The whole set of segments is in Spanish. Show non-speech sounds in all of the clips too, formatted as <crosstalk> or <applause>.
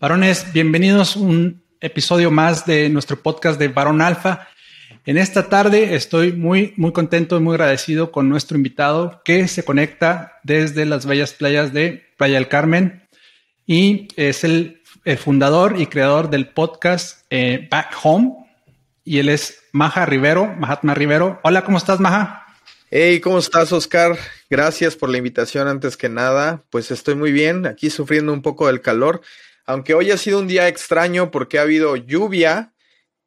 Varones, bienvenidos a un episodio más de nuestro podcast de Varón Alfa. En esta tarde estoy muy, muy contento y muy agradecido con nuestro invitado que se conecta desde las bellas playas de Playa del Carmen y es el, fundador y creador del podcast eh, Back Home y él es Maja Rivero, Mahatma Rivero. Hola, ¿cómo estás, Maja? Hey, ¿cómo estás, Oscar? Gracias por la invitación antes que nada. Pues estoy muy bien, aquí sufriendo un poco del calor aunque hoy ha sido un día extraño porque ha habido lluvia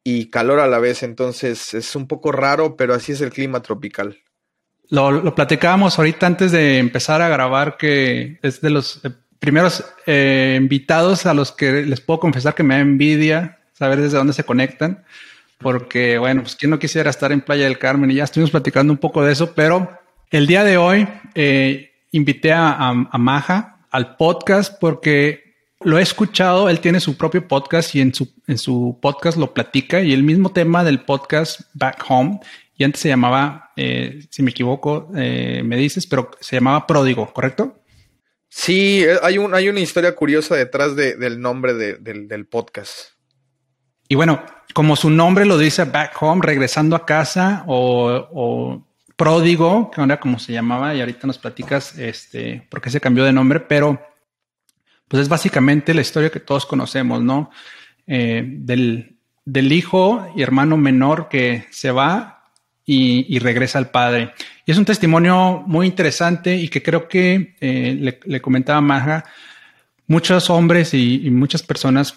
y calor a la vez, entonces es un poco raro, pero así es el clima tropical. Lo, platicábamos ahorita antes de empezar a grabar, que es de los eh, primeros eh, invitados a los que les puedo confesar que me da envidia saber desde dónde se conectan, porque bueno, pues quién no quisiera estar en Playa del Carmen y ya estuvimos platicando un poco de eso, pero el día de hoy eh, invité a, a Maja al podcast porque lo he escuchado, él tiene su propio podcast y en su, en su podcast lo platica y el mismo tema del podcast Back Home, y antes se llamaba, eh, si me equivoco, eh, me dices, pero se llamaba Pródigo, ¿correcto? Sí, eh, hay, un, hay una historia curiosa detrás del nombre del, podcast. Y bueno, como su nombre lo dice, Back Home, regresando a casa o, o Pródigo, que era como se llamaba, y ahorita nos platicas este, por qué se cambió de nombre, pero pues es básicamente la historia que todos conocemos, ¿no? Eh, del, hijo y hermano menor que se va y, regresa al padre. Y es un testimonio muy interesante y que creo que eh, le, comentaba Maja, muchos hombres y, muchas personas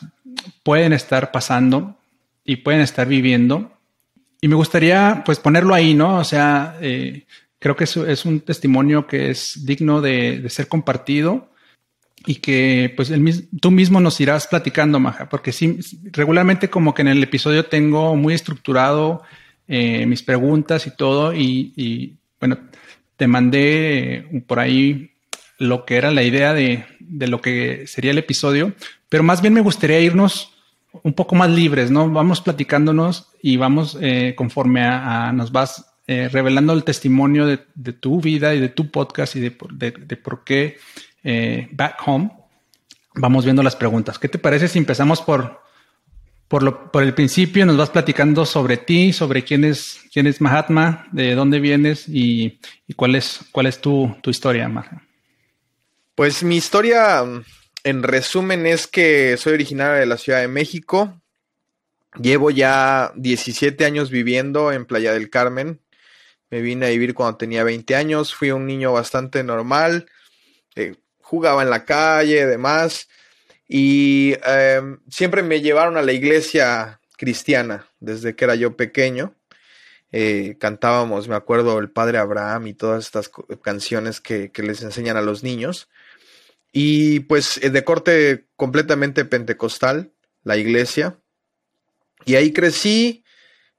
pueden estar pasando y pueden estar viviendo. Y me gustaría pues ponerlo ahí, ¿no? O sea, eh, creo que es, es, un testimonio que es digno de ser compartido y que pues el, tú mismo nos irás platicando, Maja, porque sí, regularmente como que en el episodio tengo muy estructurado eh, mis preguntas y todo y, bueno, te mandé eh, por ahí lo que era la idea de, de, lo que sería el episodio, pero más bien me gustaría irnos un poco más libres, ¿no? Vamos platicándonos y vamos eh, conforme a, nos vas revelando el testimonio de, de, tu vida y de tu podcast y de, de por qué eh, back Home, vamos viendo las preguntas. ¿Qué te parece si empezamos por, por, lo, por el principio? Nos vas platicando sobre ti, sobre quién es, quién es Mahatma, de dónde vienes y, cuál es, cuál es tu, tu historia, Mahatma. Pues mi historia, en resumen, es que soy originario de la Ciudad de México. Llevo ya 17 años viviendo en Playa del Carmen. Me vine a vivir cuando tenía 20 años. Fui un niño bastante normal. Eh, jugaba en la calle, demás. Y em, siempre me llevaron a la iglesia cristiana desde que era yo pequeño. Eh, cantábamos, me acuerdo, el Padre Abraham y todas estas canciones que, les enseñan a los niños. Y pues eh, de corte completamente pentecostal, la iglesia. Y ahí crecí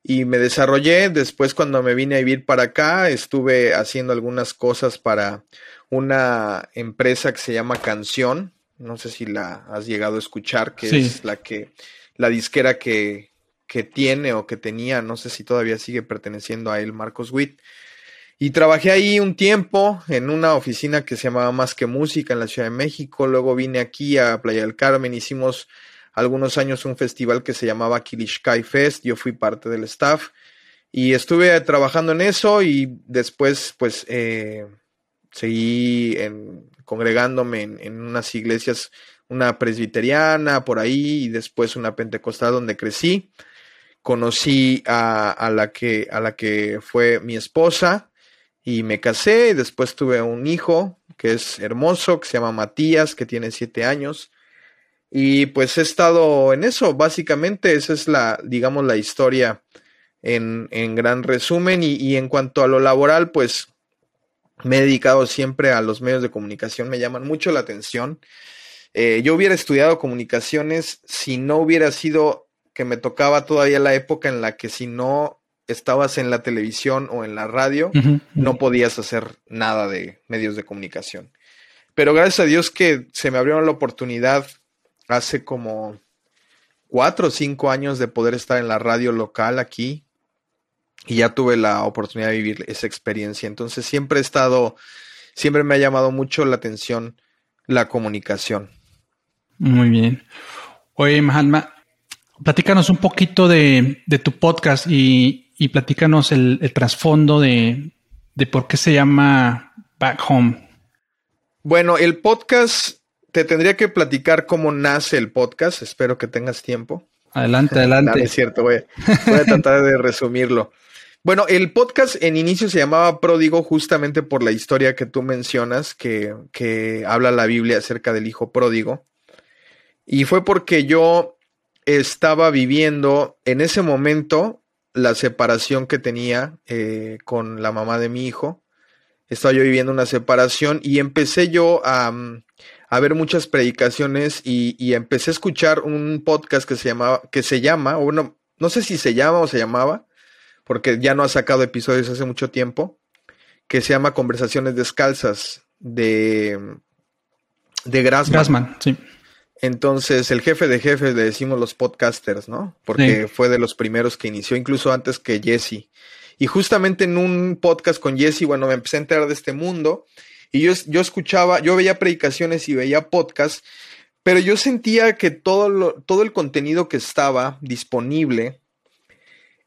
y me desarrollé. Después cuando me vine a vivir para acá, estuve haciendo algunas cosas para una empresa que se llama Canción. No sé si la has llegado a escuchar, que es la que, la disquera que, que tiene o que tenía, no sé si todavía sigue perteneciendo a él, Marcos Witt. Y trabajé ahí un tiempo en una oficina que se llamaba Más que Música en la Ciudad de México. Luego vine aquí a Playa del Carmen, hicimos algunos años un festival que se llamaba Kilishkai Fest. Yo fui parte del staff y estuve trabajando en eso y después pues eh, seguí en, congregándome en, unas iglesias, una presbiteriana por ahí y después una pentecostal donde crecí. Conocí a, la que, a la que fue mi esposa y me casé y después tuve un hijo que es hermoso, que se llama Matías, que tiene siete años. Y pues he estado en eso, básicamente esa es la, digamos, la historia en, en gran resumen. Y, y, en cuanto a lo laboral, pues me he dedicado siempre a los medios de comunicación, me llaman mucho la atención. eh, yo hubiera estudiado comunicaciones si no hubiera sido que me tocaba todavía la época en la que si no estabas en la televisión o en la radio, no podías hacer nada de medios de comunicación. Pero gracias a Dios que se me abrió la oportunidad hace como cuatro o cinco años de poder estar en la radio local aquí y ya tuve la oportunidad de vivir esa experiencia. Entonces siempre he estado, siempre me ha llamado mucho la atención la comunicación. Muy bien. Oye, Mahatma, platícanos un poquito de, tu podcast y, platícanos el, trasfondo de, de, por qué se llama Back Home. Bueno, el podcast, te tendría que platicar cómo nace el podcast. Espero que tengas tiempo. Adelante, <laughs> adelante. es cierto, voy, voy a tratar de resumirlo. Bueno, el podcast en inicio se llamaba Pródigo justamente por la historia que tú mencionas, que, que habla la Biblia acerca del hijo pródigo. Y fue porque yo estaba viviendo en ese momento la separación que tenía eh, con la mamá de mi hijo. Estaba yo viviendo una separación y empecé yo a, a ver muchas predicaciones y, empecé a escuchar un podcast que se llamaba, que se llama, o no, no sé si se llama o se llamaba, porque ya no ha sacado episodios hace mucho tiempo, que se llama Conversaciones Descalzas de, de Grassman. Grassman, sí. Entonces, el jefe de jefes le decimos los podcasters, ¿no? Porque fue de los primeros que inició, incluso antes que Jesse. Y justamente en un podcast con Jesse, bueno, me empecé a enterar de este mundo y yo, yo escuchaba, yo veía predicaciones y veía podcasts, pero yo sentía que todo, todo el contenido que estaba disponible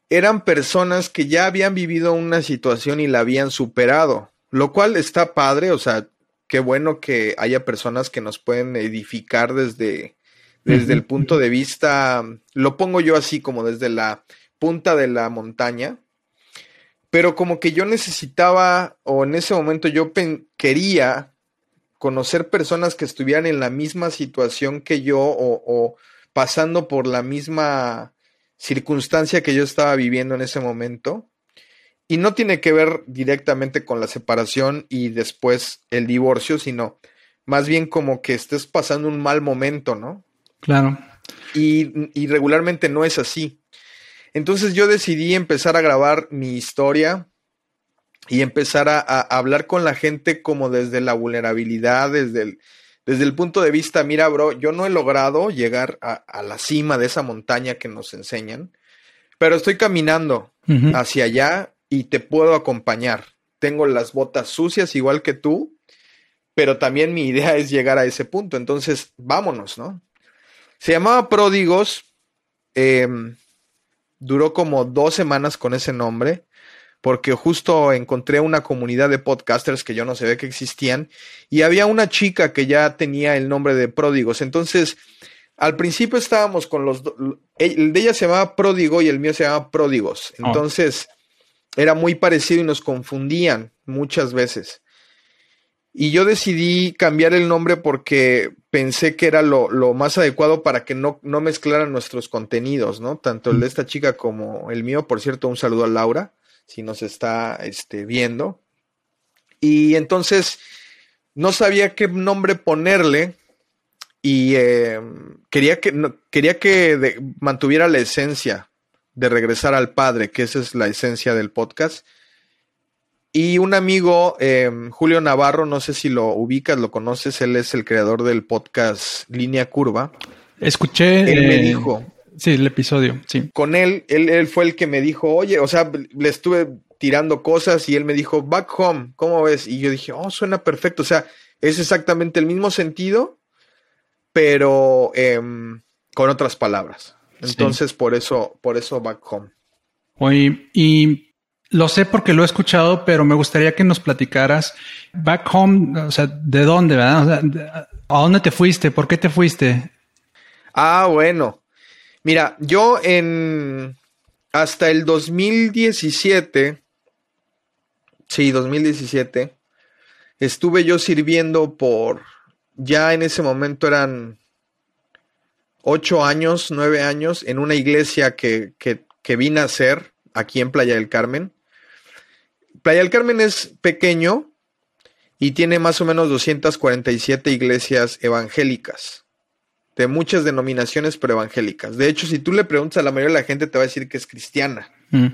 eran personas que ya habían vivido una situación y la habían superado, lo cual está padre, o sea, qué bueno que haya personas que nos pueden edificar desde, desde el punto de vista, lo pongo yo así como desde la punta de la montaña, pero como que yo necesitaba o en ese momento yo quería conocer personas que estuvieran en la misma situación que yo o, o pasando por la misma circunstancia que yo estaba viviendo en ese momento y no tiene que ver directamente con la separación y después el divorcio, sino más bien como que estés pasando un mal momento, ¿no? Claro. Y, regularmente no es así. Entonces yo decidí empezar a grabar mi historia y empezar a, hablar con la gente como desde la vulnerabilidad, desde el, desde el punto de vista, mira, bro, yo no he logrado llegar a, la cima de esa montaña que nos enseñan, pero estoy caminando hacia allá y te puedo acompañar. Tengo las botas sucias igual que tú, pero también mi idea es llegar a ese punto. Entonces, vámonos, ¿no? Se llamaba Pródigos. Em, duró como dos semanas con ese nombre, porque justo encontré una comunidad de podcasters que yo no sabía que existían, y había una chica que ya tenía el nombre de Pródigos. Entonces, al principio estábamos con los... El de ella se llamaba Pródigo y el mío se llamaba Pródigos. Oh. Entonces, era muy parecido y nos confundían muchas veces. Y yo decidí cambiar el nombre porque pensé que era lo, más adecuado para que no, no, mezclaran nuestros contenidos, ¿no? Tanto el de esta chica como el mío. Por cierto, un saludo a Laura, si nos está este, viendo. Y entonces no sabía qué nombre ponerle y eh, quería que, quería que mantuviera la esencia de regresar al Padre, que esa es la esencia del podcast. Y un amigo, em, Julio Navarro, no sé si lo ubicas, lo conoces, él es el creador del podcast Línea Curva. Escuché. Él me eh, dijo. Sí, el episodio, sí. Con él, él, él fue el que me dijo, oye, o sea, le estuve tirando cosas y él me dijo, back home, ¿cómo ves? Y yo dije, oh, suena perfecto. O sea, es exactamente el mismo sentido, pero em, con otras palabras. Entonces, por eso, por eso Back Home. Oye, y lo sé porque lo he escuchado, pero me gustaría que nos platicaras Back Home, o sea, ¿de dónde, verdad? ¿A dónde te fuiste? ¿Por qué te fuiste? Ah, bueno. Mira, yo en hasta el 2017, sí, 2017, estuve yo sirviendo por, ya en ese momento eran ocho años, nueve años, en una iglesia que, que, vine a ser aquí en Playa del Carmen. Playa del Carmen es pequeño y tiene más o menos 247 iglesias evangélicas. De muchas denominaciones preevangélicas. De hecho, si tú le preguntas a la mayoría de la gente, te va a decir que es cristiana, Mm.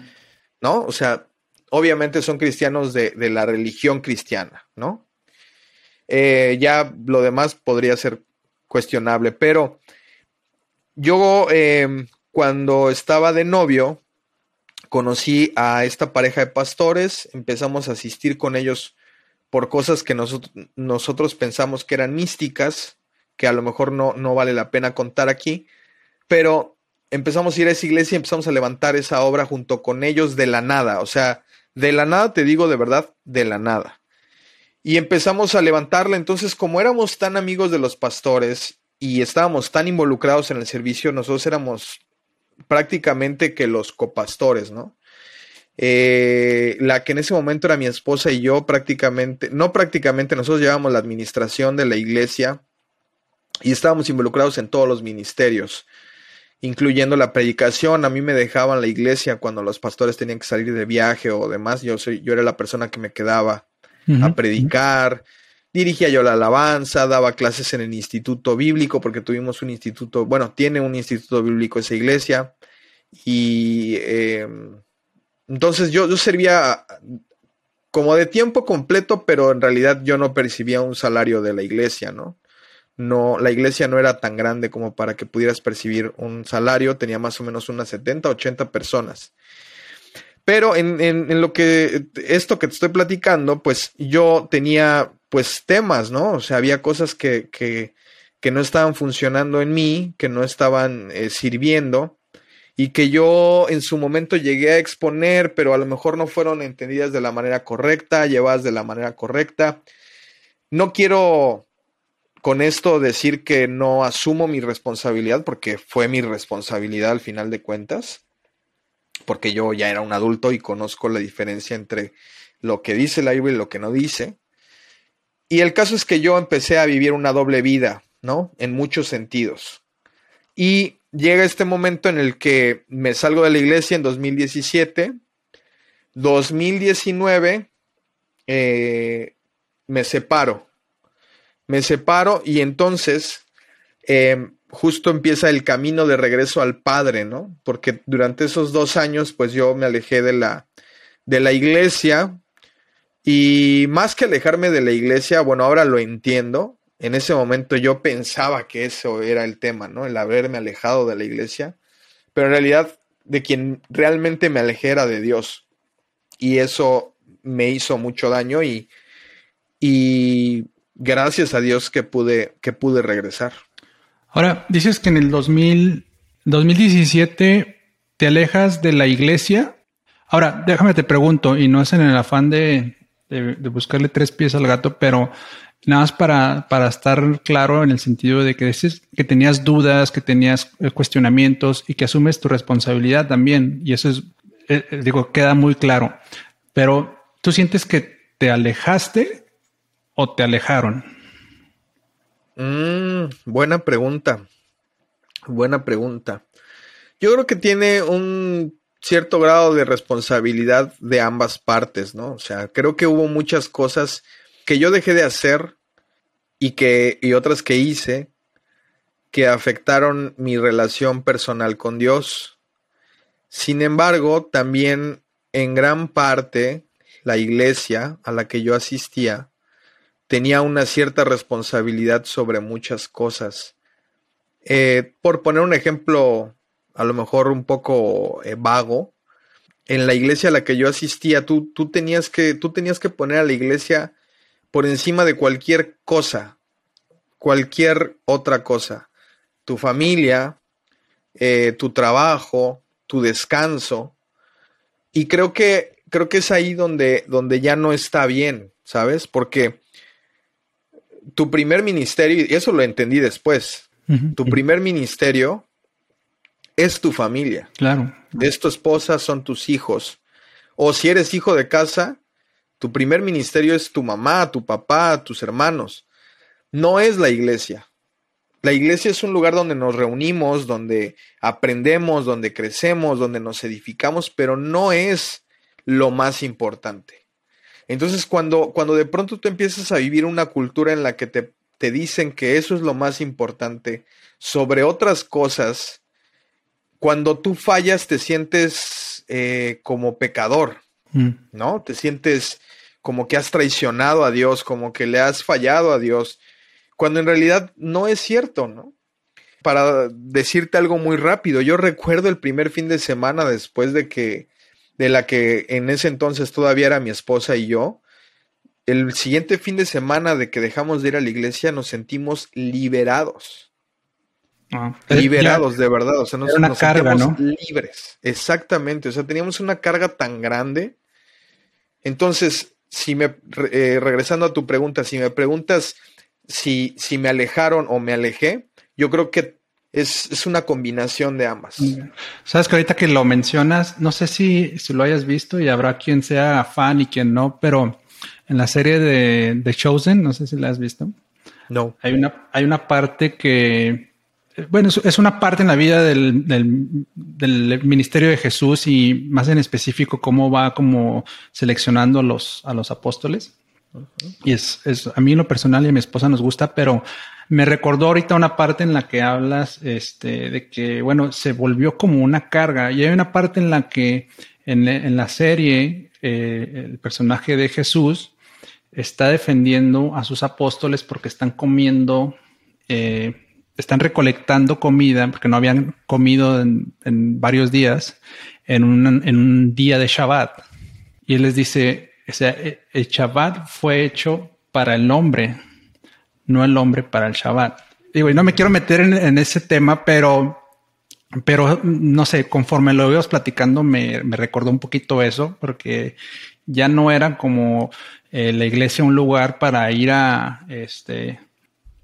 ¿no? O sea, obviamente son cristianos de, de la religión cristiana, ¿no? Eh, ya lo demás podría ser cuestionable, pero yo eh, cuando estaba de novio, conocí a esta pareja de pastores, empezamos a asistir con ellos por cosas que nosotros, nosotros pensamos que eran místicas, que a lo mejor no, no vale la pena contar aquí, pero empezamos a ir a esa iglesia y empezamos a levantar esa obra junto con ellos de la nada, o sea, de la nada te digo de verdad, de la nada. Y empezamos a levantarla, entonces como éramos tan amigos de los pastores y estábamos tan involucrados en el servicio, nosotros éramos prácticamente que los copastores, ¿no? Eh, la que en ese momento era mi esposa y yo prácticamente, no prácticamente, nosotros llevábamos la administración de la iglesia y estábamos involucrados en todos los ministerios, incluyendo la predicación. A mí me dejaban la iglesia cuando los pastores tenían que salir de viaje o demás. Yo, soy, yo era la persona que me quedaba a predicar. Dirigía yo la alabanza, daba clases en el instituto bíblico, porque tuvimos un instituto, bueno, tiene un instituto bíblico esa iglesia. Y eh, entonces yo, yo servía como de tiempo completo, pero en realidad yo no percibía un salario de la iglesia, ¿no? No, la iglesia no era tan grande como para que pudieras percibir un salario, tenía más o menos unas 70, 80 personas. Pero en, en, lo que esto que te estoy platicando, pues yo tenía pues temas, ¿no? O sea, había cosas que, que, que no estaban funcionando en mí, que no estaban eh, sirviendo y que yo en su momento llegué a exponer, pero a lo mejor no fueron entendidas de la manera correcta, llevadas de la manera correcta. No quiero con esto decir que no asumo mi responsabilidad, porque fue mi responsabilidad al final de cuentas, porque yo ya era un adulto y conozco la diferencia entre lo que dice la Biblia y lo que no dice. Y el caso es que yo empecé a vivir una doble vida, ¿no? En muchos sentidos. Y llega este momento en el que me salgo de la iglesia en 2017. 2019 eh, me separo. Me separo y entonces eh, justo empieza el camino de regreso al Padre, ¿no? Porque durante esos dos años, pues yo me alejé de la, de la iglesia y más que alejarme de la iglesia, bueno, ahora lo entiendo. En ese momento yo pensaba que eso era el tema, ¿no? El haberme alejado de la iglesia. Pero en realidad de quien realmente me alejé era de Dios. Y eso me hizo mucho daño y, y gracias a Dios que pude, que pude regresar. Ahora, dices que en el 2000, 2017 te alejas de la iglesia. Ahora, déjame te pregunto, y no es en el afán de, de, buscarle tres pies al gato, pero nada más para, para estar claro en el sentido de que dices que tenías dudas, que tenías eh, cuestionamientos y que asumes tu responsabilidad también. Y eso es, eh, digo, queda muy claro. Pero tú sientes que te alejaste o te alejaron. Mm, buena pregunta. Buena pregunta. Yo creo que tiene un cierto grado de responsabilidad de ambas partes, ¿no? O sea, creo que hubo muchas cosas que yo dejé de hacer y que y otras que hice que afectaron mi relación personal con Dios. Sin embargo, también en gran parte la iglesia a la que yo asistía tenía una cierta responsabilidad sobre muchas cosas. Eh, por poner un ejemplo, a lo mejor un poco eh, vago, en la iglesia a la que yo asistía, tú, tú, tenías que, tú tenías que poner a la iglesia por encima de cualquier cosa, cualquier otra cosa. Tu familia, eh, tu trabajo, tu descanso. Y creo que, creo que es ahí donde, donde ya no está bien, ¿sabes? Porque tu primer ministerio, y eso lo entendí después, uh -huh. tu primer ministerio es tu familia. Claro. Es tu esposa, son tus hijos. O si eres hijo de casa, tu primer ministerio es tu mamá, tu papá, tus hermanos. No es la iglesia. La iglesia es un lugar donde nos reunimos, donde aprendemos, donde crecemos, donde nos edificamos, pero no es lo más importante. Entonces, cuando, cuando de pronto tú empiezas a vivir una cultura en la que te, te dicen que eso es lo más importante sobre otras cosas, cuando tú fallas te sientes eh, como pecador, mm. ¿no? Te sientes como que has traicionado a Dios, como que le has fallado a Dios, cuando en realidad no es cierto, ¿no? Para decirte algo muy rápido, yo recuerdo el primer fin de semana después de que, de la que en ese entonces todavía era mi esposa y yo, el siguiente fin de semana de que dejamos de ir a la iglesia nos sentimos liberados. Ah, liberados, de verdad. O sea, nos, una carga, ¿no? libres. Exactamente. O sea, teníamos una carga tan grande. Entonces, si me, eh, regresando a tu pregunta, si me preguntas si, si me alejaron o me alejé, yo creo que es, una combinación de ambas. Sabes que ahorita que lo mencionas, no sé si, si lo hayas visto y habrá quien sea fan y quien no, pero en la serie de, The Chosen, no sé si la has visto. No. Hay una, hay una parte que, bueno, es una parte en la vida del, del, ministerio de Jesús y más en específico cómo va como seleccionando a los, a los apóstoles. Y es, es, a mí en lo personal y a mi esposa nos gusta, pero me recordó ahorita una parte en la que hablas este, de que, bueno, se volvió como una carga. Y hay una parte en la que en, la serie eh, el personaje de Jesús está defendiendo a sus apóstoles porque están comiendo, eh, están recolectando comida, porque no habían comido en, varios días, en un, en un, día de Shabbat. Y él les dice, o sea, el Shabbat fue hecho para el hombre, no el hombre para el Shabbat. Digo, y no me quiero meter en, ese tema, pero, pero no sé, conforme lo ibas platicando, me, me recordó un poquito eso, porque ya no era como eh, la iglesia un lugar para ir a, este,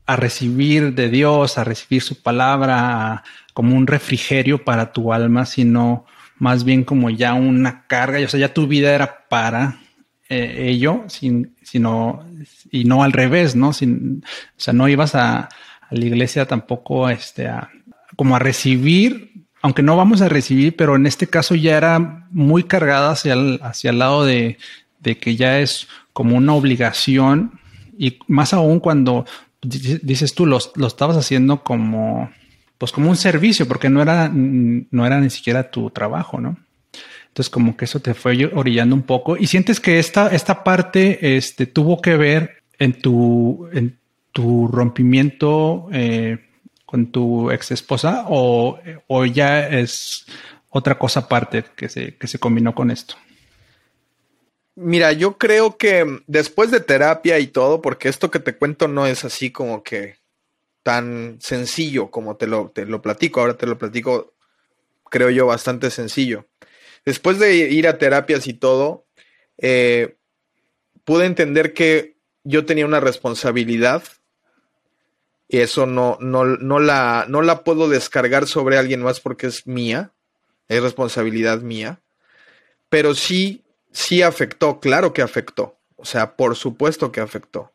a recibir de Dios, a recibir su palabra, como un refrigerio para tu alma, sino más bien como ya una carga, o sea, ya tu vida era para eh, ello, sin, sino, y no al revés, ¿no? Sin, o sea, no ibas a, a la iglesia tampoco este, a, como a recibir aunque no vamos a recibir, pero en este caso ya era muy cargada hacia el, hacia el lado de, que ya es como una obligación y más aún cuando dices tú, lo, lo estabas haciendo como, pues como un servicio, porque no era, no era ni siquiera tu trabajo, ¿no? Entonces como que eso te fue orillando un poco y sientes que esta, esta parte este, tuvo que ver en tu, en tu rompimiento eh, con tu ex esposa o, ya es otra cosa aparte que se, que se combinó con esto? Mira, yo creo que después de terapia y todo, porque esto que te cuento no es así como que tan sencillo como te lo, te lo platico, ahora te lo platico, creo yo, bastante sencillo. Después de ir a terapias y todo, eh, pude entender que yo tenía una responsabilidad y eso no, no, no, la, no la puedo descargar sobre alguien más porque es mía, es responsabilidad mía, pero sí, sí afectó, claro que afectó, o sea, por supuesto que afectó.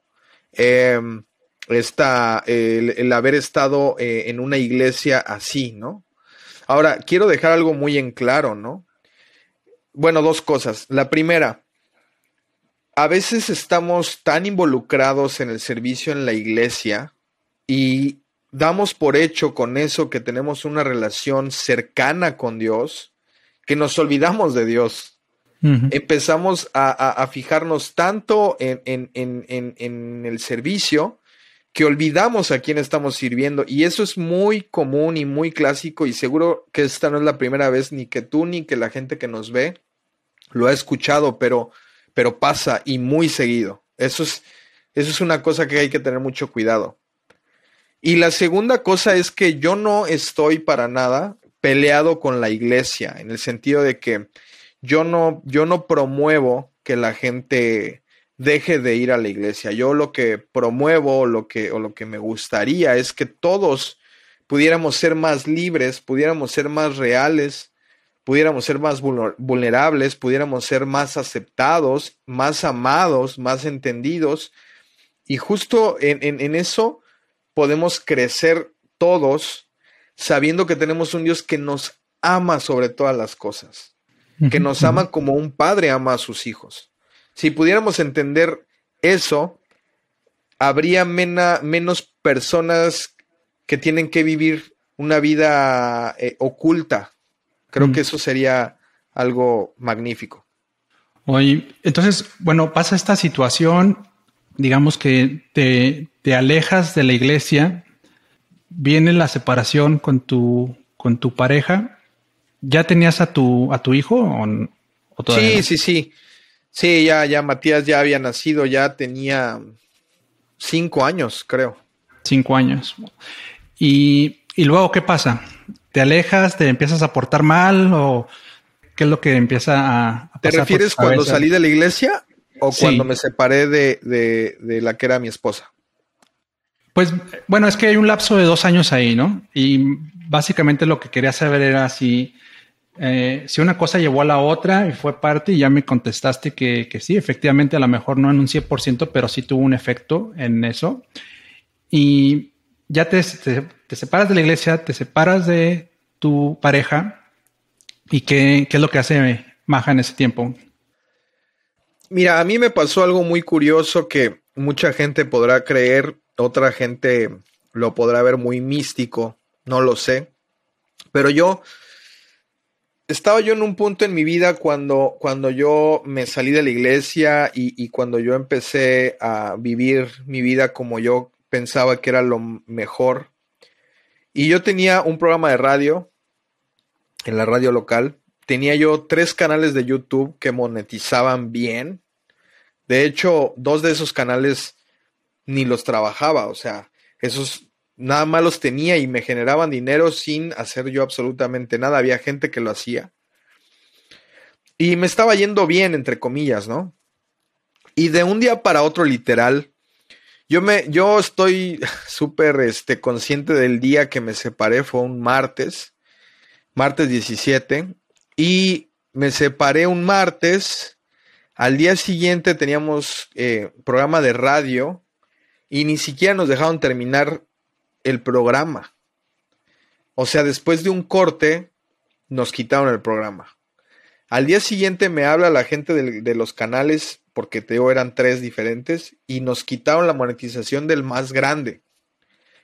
Em, el, haber estado eh, en una iglesia así, ¿no? Ahora, quiero dejar algo muy en claro, ¿no? Bueno, dos cosas. La primera, a veces estamos tan involucrados en el servicio en la iglesia y damos por hecho con eso que tenemos una relación cercana con Dios, que nos olvidamos de Dios. Empezamos a, fijarnos tanto en, en, el servicio que olvidamos a quién estamos sirviendo. Y eso es muy común y muy clásico y seguro que esta no es la primera vez ni que tú ni que la gente que nos ve lo ha escuchado, pero, pero pasa y muy seguido. Eso es, eso es una cosa que hay que tener mucho cuidado. Y la segunda cosa es que yo no estoy para nada peleado con la iglesia, en el sentido de que yo no, yo no promuevo que la gente deje de ir a la iglesia. Yo lo que promuevo lo que, o lo que me gustaría es que todos pudiéramos ser más libres, pudiéramos ser más reales, pudiéramos ser más vulnerables, pudiéramos ser más aceptados, más amados, más entendidos. Y justo en, en, en eso podemos crecer todos sabiendo que tenemos un Dios que nos ama sobre todas las cosas, que nos ama como un padre ama a sus hijos. Si pudiéramos entender eso, habría menos personas que tienen que vivir una vida eh, oculta. Creo que eso sería algo magnífico. Oye, entonces, bueno, pasa esta situación, digamos que te, te alejas de la iglesia, viene la separación con tu, con tu pareja. ¿Ya tenías a tu, a tu hijo o, todavía Sí, sí, sí. Sí, ya, ya Matías ya había nacido, ya tenía cinco años, creo. Cinco años. Y, y luego, ¿qué pasa? ¿Te alejas? ¿Te empiezas a portar mal? ¿O qué es lo que empieza a, ¿Te refieres cuando salí de la iglesia o cuando me separé de, de, la que era mi esposa? Pues bueno, es que hay un lapso de dos años ahí, ¿no? Y básicamente lo que quería saber era si, eh, si una cosa llevó a la otra y fue parte y ya me contestaste que, sí, efectivamente a lo mejor no en un 100%, pero sí tuvo un efecto en eso. Y ya te, te, separas de la iglesia, te separas de tu pareja y qué, qué es lo que hace Maja en ese tiempo. Mira, a mí me pasó algo muy curioso que mucha gente podrá creer, otra gente lo podrá ver muy místico, no lo sé, pero yo estaba yo en un punto en mi vida cuando, cuando yo me salí de la iglesia y, y cuando yo empecé a vivir mi vida como yo pensaba que era lo mejor. Y yo tenía un programa de radio en la radio local. Tenía yo tres canales de YouTube que monetizaban bien. De hecho, dos de esos canales ni los trabajaba. O sea, esos nada más los tenía y me generaban dinero sin hacer yo absolutamente nada. Había gente que lo hacía. Y me estaba yendo bien, entre comillas, ¿no? Y de un día para otro, literal, yo me, yo estoy <laughs> súper este, consciente del día que me separé, fue un martes, martes 17, y me separé un martes. Al día siguiente teníamos eh, programa de radio y ni siquiera nos dejaron terminar el programa. O sea, después de un corte, nos quitaron el programa. Al día siguiente me habla la gente de los canales porque Teo eran tres diferentes, y nos quitaron la monetización del más grande.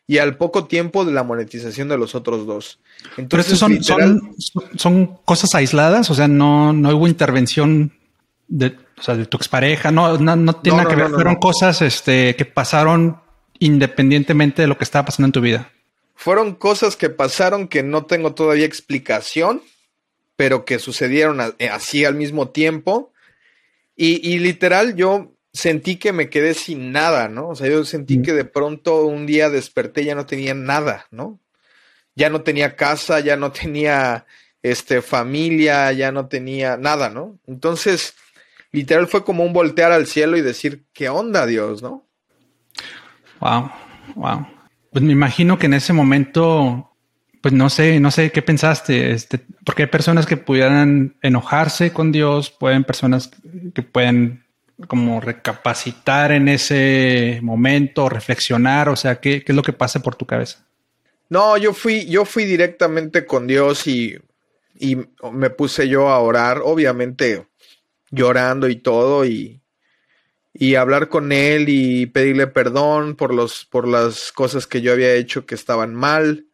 Y al poco tiempo de la monetización de los otros dos. Entonces, son, son, cosas aisladas, o sea, no, no hubo intervención de, de tu expareja, no, no, no tiene nada que ver, fueron cosas este, que pasaron independientemente de lo que estaba pasando en tu vida. Fueron cosas que pasaron que no tengo todavía explicación, pero que sucedieron así al mismo tiempo y, literal, yo sentí que me quedé sin nada, ¿no? O sea, yo sentí que de pronto un día desperté y ya no tenía nada, ¿no? Ya no tenía casa, ya no tenía este, familia, ya no tenía nada, ¿no? Entonces, literal fue como un voltear al cielo y decir, ¿qué onda, Dios, no? Wow, wow. Pues me imagino que en ese momento pues no sé, no sé qué pensaste, este, porque hay personas que pudieran enojarse con Dios, pueden personas que pueden como recapacitar en ese momento, reflexionar, o sea, ¿qué, es lo que pasa por tu cabeza? No, yo fui, yo fui directamente con Dios y, y me puse yo a orar, obviamente llorando y todo, y, y hablar con él y pedirle perdón por los, por las cosas que yo había hecho que estaban mal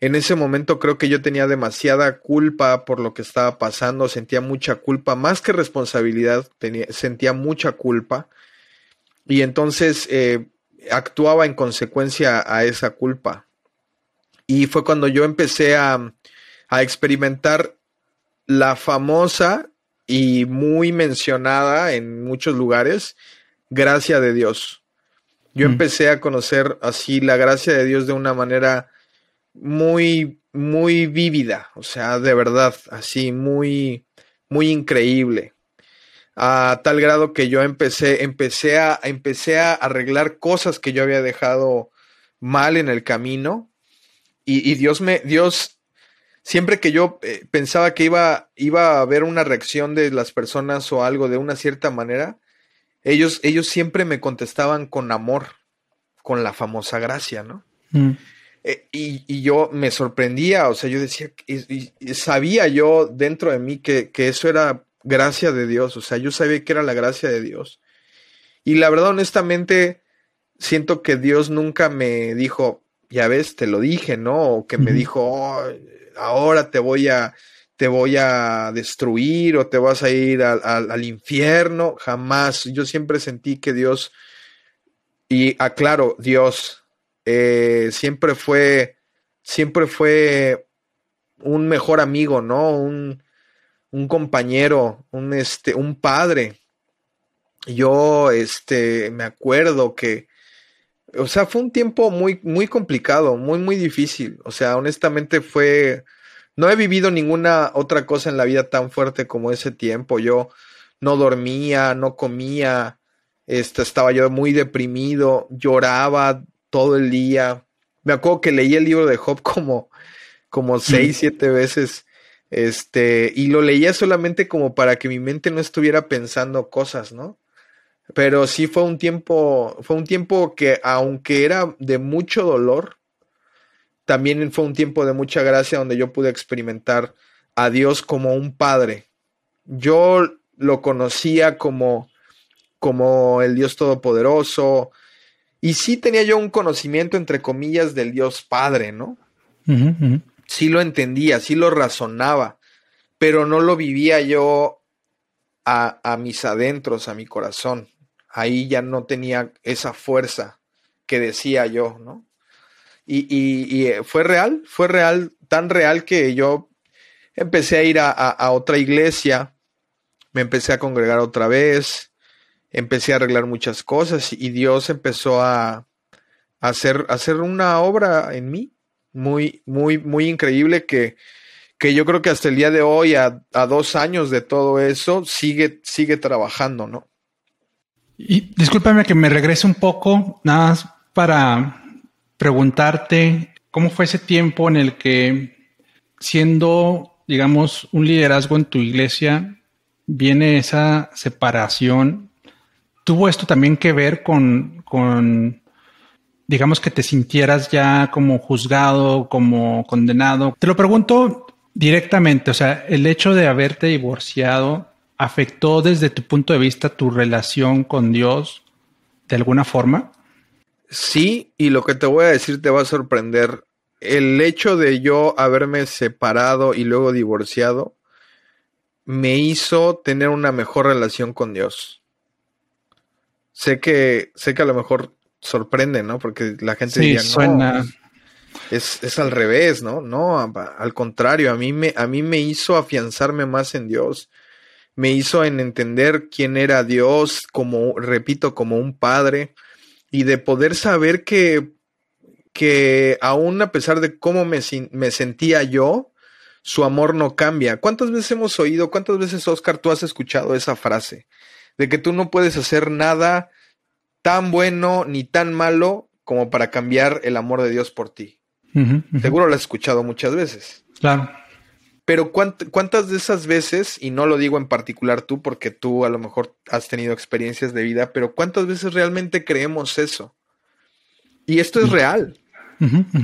en ese momento creo que yo tenía demasiada culpa por lo que estaba pasando, sentía mucha culpa, más que responsabilidad, sentía mucha culpa. Y entonces eh, actuaba en consecuencia a esa culpa. Y fue cuando yo empecé a, a experimentar la famosa y muy mencionada en muchos lugares, gracia de Dios. Yo mm. empecé a conocer así la gracia de Dios de una manera muy, muy vívida, o sea, de verdad, así, muy, muy increíble. A tal grado que yo empecé, empecé a, empecé a arreglar cosas que yo había dejado mal en el camino. Y, Dios me, Dios, siempre que yo eh, pensaba que iba, iba a haber una reacción de las personas o algo de una cierta manera, ellos, ellos siempre me contestaban con amor, con la famosa gracia, ¿no? Mm. Eh, y, yo me sorprendía, o sea, yo decía, y, sabía yo dentro de mí que, eso era gracia de Dios, o sea, yo sabía que era la gracia de Dios. Y la verdad, honestamente, siento que Dios nunca me dijo, ya ves, te lo dije, ¿no? O que me dijo, oh, ahora te voy a, te voy a destruir o te vas a ir al infierno. Jamás. Yo siempre sentí que Dios, y aclaro, Dios eh, siempre fue, siempre fue un mejor amigo, ¿no? Un, un compañero, un, este, un padre. Yo, este, me acuerdo que, o sea, fue un tiempo muy, muy complicado, muy, muy difícil. O sea, honestamente fue, no he vivido ninguna otra cosa en la vida tan fuerte como ese tiempo. Yo no dormía, no comía, este, estaba yo muy deprimido, lloraba todo el día. Me acuerdo que leí el libro de Job como, como seis, siete veces. Este, y lo leía solamente como para que mi mente no estuviera pensando cosas, ¿no? Pero sí fue un tiempo, fue un tiempo que aunque era de mucho dolor, también fue un tiempo de mucha gracia donde yo pude experimentar a Dios como un padre. Yo lo conocía como, como el Dios Todopoderoso, y sí tenía yo un conocimiento, entre comillas, del Dios Padre, ¿no? Sí lo entendía, sí lo razonaba, pero no lo vivía yo a, a mis adentros, a mi corazón ahí ya no tenía esa fuerza que decía yo, ¿no? Y, eh, fue real, fue real, tan real que yo empecé a ir a, otra iglesia, me empecé a congregar otra vez, empecé a arreglar muchas cosas y Dios empezó a, hacer, hacer una obra en mí muy, muy, muy increíble que, que yo creo que hasta el día de hoy, a, a dos años de todo eso, sigue, sigue trabajando, ¿no? Y discúlpame que me regrese un poco, nada más para preguntarte cómo fue ese tiempo en el que, siendo, digamos, un liderazgo en tu iglesia, viene esa separación. ¿Tuvo esto también que ver con, con, digamos, que te sintieras ya como juzgado, como condenado? Te lo pregunto directamente, o sea, el hecho de haberte divorciado afectó desde tu punto de vista tu relación con Dios de alguna forma? Sí, y lo que te voy a decir te va a sorprender. El hecho de yo haberme separado y luego divorciado me hizo tener una mejor relación con Dios. Sé que, sé que a lo mejor sorprende, ¿no? Porque la gente diría, no, es, es, al revés, ¿no? No, al contrario, a mí, me, a mí me hizo afianzarme más en Dios me hizo en entender quién era Dios, como, repito, como un padre, y de poder saber que, que aún a pesar de cómo me, me sentía yo, su amor no cambia. ¿Cuántas veces hemos oído, cuántas veces, Oscar, tú has escuchado esa frase? De que tú no puedes hacer nada tan bueno ni tan malo como para cambiar el amor de Dios por ti. Seguro lo has escuchado muchas veces. Claro. Pero ¿cuántas de esas veces, y no lo digo en particular tú, porque tú a lo mejor has tenido experiencias de vida, pero cuántas veces realmente creemos eso? Y esto es real,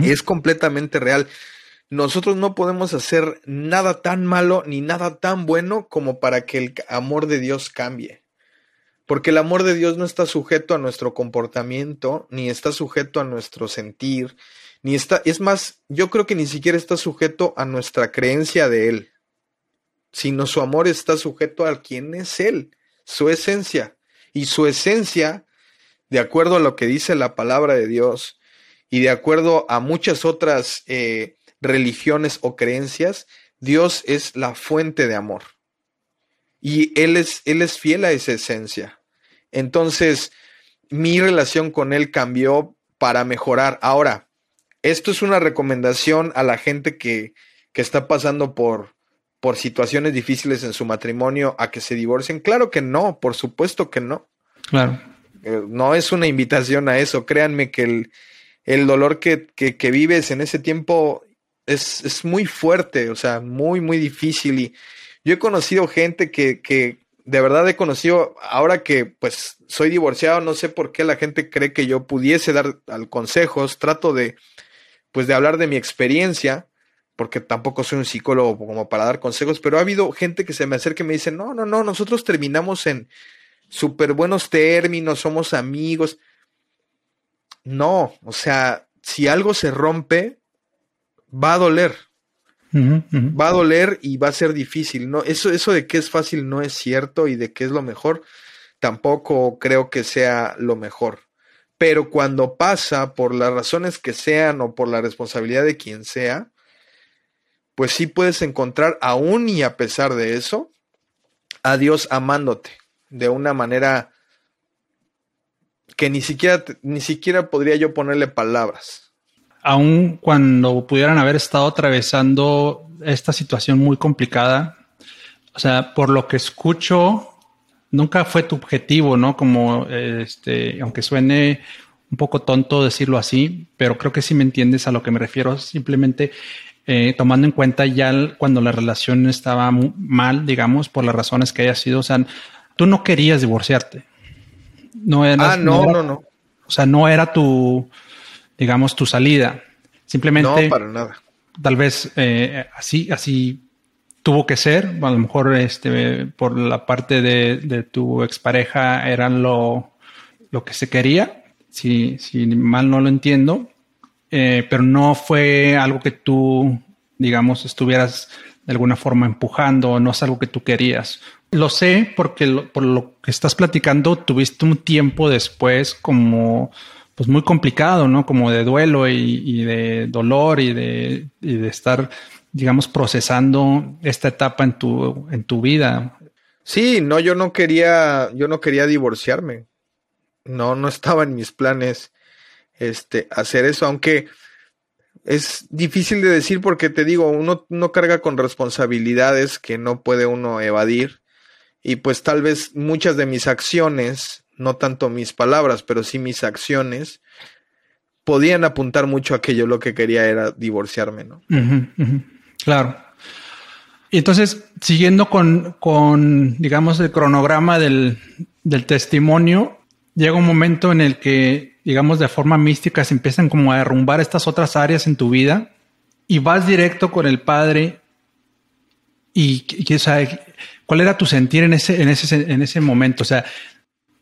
es completamente real. Nosotros no podemos hacer nada tan malo ni nada tan bueno como para que el amor de Dios cambie. Porque el amor de Dios no está sujeto a nuestro comportamiento, ni está sujeto a nuestro sentir, ni es más, yo creo que ni siquiera está sujeto a nuestra creencia de Él, sino su amor está sujeto a quien es Él, su esencia. Y su esencia, de acuerdo a lo que dice la palabra de Dios y de acuerdo a muchas otras eh, religiones o creencias, Dios es la fuente de amor. Y Él es, Él es fiel a esa esencia. Entonces, mi relación con Él cambió para mejorar. Ahora, esto es una recomendación a la gente que, que está pasando por, por situaciones difíciles en su matrimonio a que se divorcien. Claro que no, por supuesto que no. Claro. Eh, no es una invitación a eso. Créanme que el, el dolor que, que, que, vives en ese tiempo es, es, muy fuerte, o sea, muy, muy difícil. Y yo he conocido gente que, que de verdad he conocido, ahora que pues soy divorciado, no sé por qué la gente cree que yo pudiese dar consejos. Trato de, pues de hablar de mi experiencia, porque tampoco soy un psicólogo como para dar consejos, pero ha habido gente que se me acerca y me dice, no, no, no, nosotros terminamos en súper buenos términos, somos amigos. no, o sea, si algo se rompe, va a doler. Va a doler y va a ser difícil. No, eso, eso de que es fácil no es cierto y de que es lo mejor, tampoco creo que sea lo mejor. Pero cuando pasa, por las razones que sean o por la responsabilidad de quien sea, pues sí puedes encontrar, aún y a pesar de eso, a Dios amándote de una manera que ni siquiera, ni siquiera podría yo ponerle palabras. Aún cuando pudieran haber estado atravesando esta situación muy complicada, o sea, por lo que escucho, nunca fue tu objetivo, ¿no? Como, este, aunque suene un poco tonto decirlo así, pero creo que sí me entiendes a lo que me refiero. Simplemente eh, tomando en cuenta ya cuando la relación estaba mal, digamos, por las razones que haya sido, o sea, tú no querías divorciarte. No ah, no, no, no, O sea, no era tu, digamos, tu salida. Simplemente. No, para nada. Tal vez eh, así, así tuvo que ser. A lo mejor este, por la parte de, tu expareja eran lo, lo que se quería. Si, mal no lo entiendo. Eh, pero no fue algo que tú, digamos, estuvieras de alguna forma empujando, no es algo que tú querías. Lo sé porque por lo que estás platicando, tuviste un tiempo después como pues muy complicado, ¿no? Como de duelo y, de dolor y de, y de, estar, digamos, procesando esta etapa en tu, en tu vida. Sí, no, yo no quería, yo no quería divorciarme. No, no <laughs> estaba en mis planes este, hacer eso, aunque es difícil de decir porque te digo, uno no carga con responsabilidades que no puede uno evadir y pues tal vez muchas de mis acciones, no tanto mis palabras, pero sí mis acciones, podían apuntar mucho a que yo lo que quería era divorciarme, ¿no? Claro. Y entonces, siguiendo con, con, digamos, el cronograma del, del testimonio, llega un momento en el que, digamos, de forma mística se empiezan como a derrumbar estas otras áreas en tu vida y vas directo con el Padre y, y ¿cuál era tu sentir en ese, en ese, en ese momento? O sea,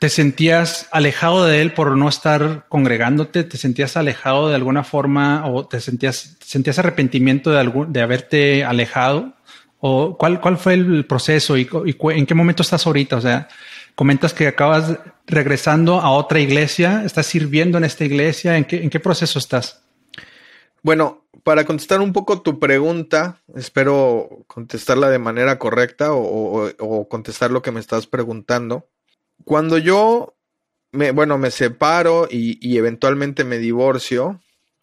¿te sentías alejado de Él por no estar congregándote? ¿Te sentías alejado de alguna forma o te sentías, sentías arrepentimiento de, algún, de haberte alejado? ¿O cuál, cuál fue el proceso y, y en qué momento estás ahorita? O sea, Comentas que acabas regresando a otra iglesia, estás sirviendo en esta iglesia, ¿en qué, en qué proceso estás? Bueno, para contestar un poco tu pregunta, espero contestarla de manera correcta o, contestar lo que me estás preguntando. Cuando yo, me, bueno, me separo y, y eventualmente me divorcio,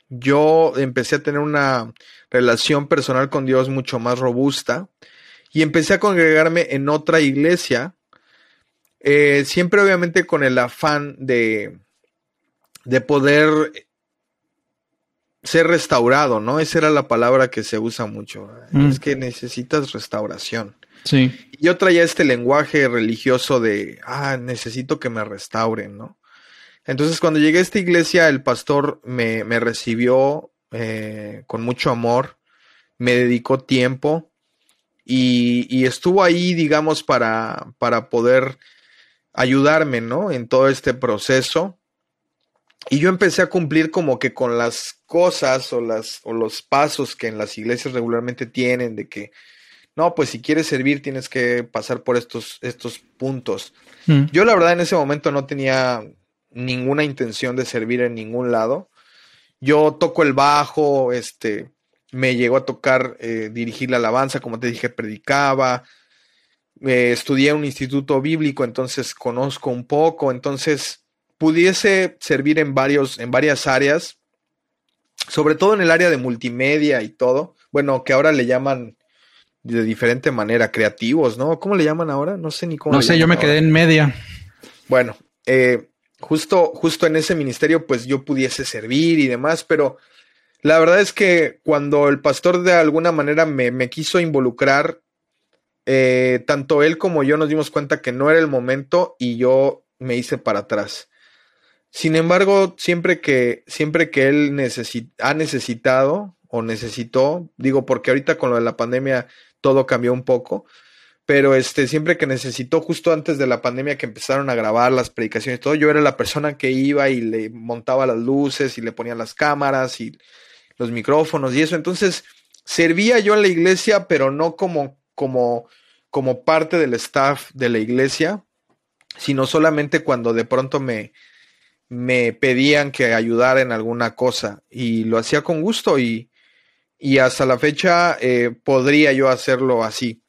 yo empecé a tener una relación personal con Dios mucho más robusta y empecé a congregarme en otra iglesia eh, siempre obviamente con el afán de, de poder ser restaurado, ¿no? Esa era la palabra que se usa mucho. Mm. Es que necesitas restauración. Sí. Y yo traía este lenguaje religioso de, ah, necesito que me restauren, ¿no? Entonces, cuando llegué a esta iglesia, el pastor me, me recibió eh, con mucho amor, me dedicó tiempo y, y estuvo ahí, digamos, para, para poder ayudarme, ¿no? En todo este proceso. Y yo empecé a cumplir como que con las cosas o, las, o los pasos que en las iglesias regularmente tienen, de que, no, pues si quieres servir tienes que pasar por estos, estos puntos. Mm. Yo la verdad en ese momento no tenía ninguna intención de servir en ningún lado. Yo toco el bajo, este, me llegó a tocar eh, dirigir la alabanza, como te dije, predicaba, estudié en un instituto bíblico, entonces conozco un poco, entonces pudiese servir en, varios, en varias áreas, sobre todo en el área de multimedia y todo, bueno, que ahora le llaman de diferente manera, creativos, ¿no? ¿Cómo le llaman ahora? No sé ni cómo. No sé, yo me quedé en media. Bueno, eh, justo, justo en ese ministerio, pues yo pudiese servir y demás, pero la verdad es que cuando el pastor de alguna manera me, me quiso involucrar eh, tanto él como yo nos dimos cuenta que no era el momento y yo me hice para atrás. Sin embargo, siempre que, siempre que él ha necesitado o necesitó, digo porque ahorita con lo de la pandemia todo cambió un poco, pero este, siempre que necesitó, justo antes de la pandemia que empezaron a grabar las predicaciones y todo, yo era la persona que iba y le montaba las luces y le ponía las cámaras y los micrófonos y eso. Entonces, servía yo en la iglesia, pero no como, como, como parte del staff de la iglesia, sino solamente cuando de pronto me, me pedían que ayudara en alguna cosa y lo hacía con gusto y, y hasta la fecha eh, podría yo hacerlo así.